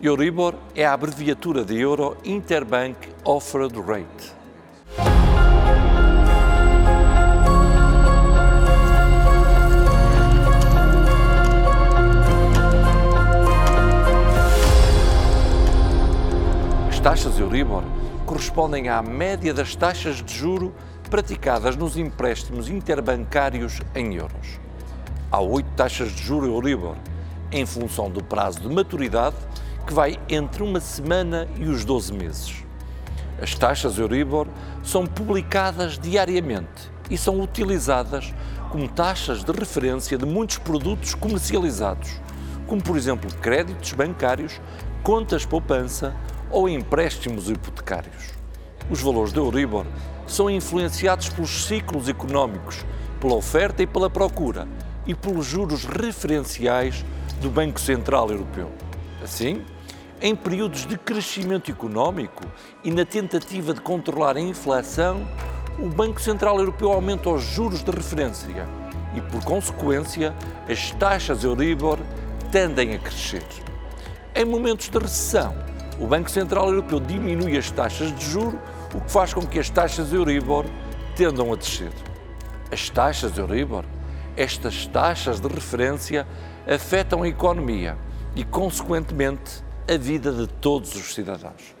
Euribor é a abreviatura de Euro Interbank Offered Rate. As taxas Euribor correspondem à média das taxas de juro praticadas nos empréstimos interbancários em euros. Há oito taxas de juro Euribor, em função do prazo de maturidade, que vai entre uma semana e os 12 meses. As taxas Euribor são publicadas diariamente e são utilizadas como taxas de referência de muitos produtos comercializados, como por exemplo créditos bancários, contas poupança ou empréstimos hipotecários. Os valores da Euribor são influenciados pelos ciclos económicos, pela oferta e pela procura e pelos juros referenciais do Banco Central Europeu. Assim, em períodos de crescimento económico e na tentativa de controlar a inflação, o Banco Central Europeu aumenta os juros de referência e, por consequência, as taxas Euribor tendem a crescer. Em momentos de recessão, o Banco Central Europeu diminui as taxas de juro, o que faz com que as taxas Euribor tendam a descer. As taxas Euribor, estas taxas de referência, afetam a economia e, consequentemente, a vida de todos os cidadãos.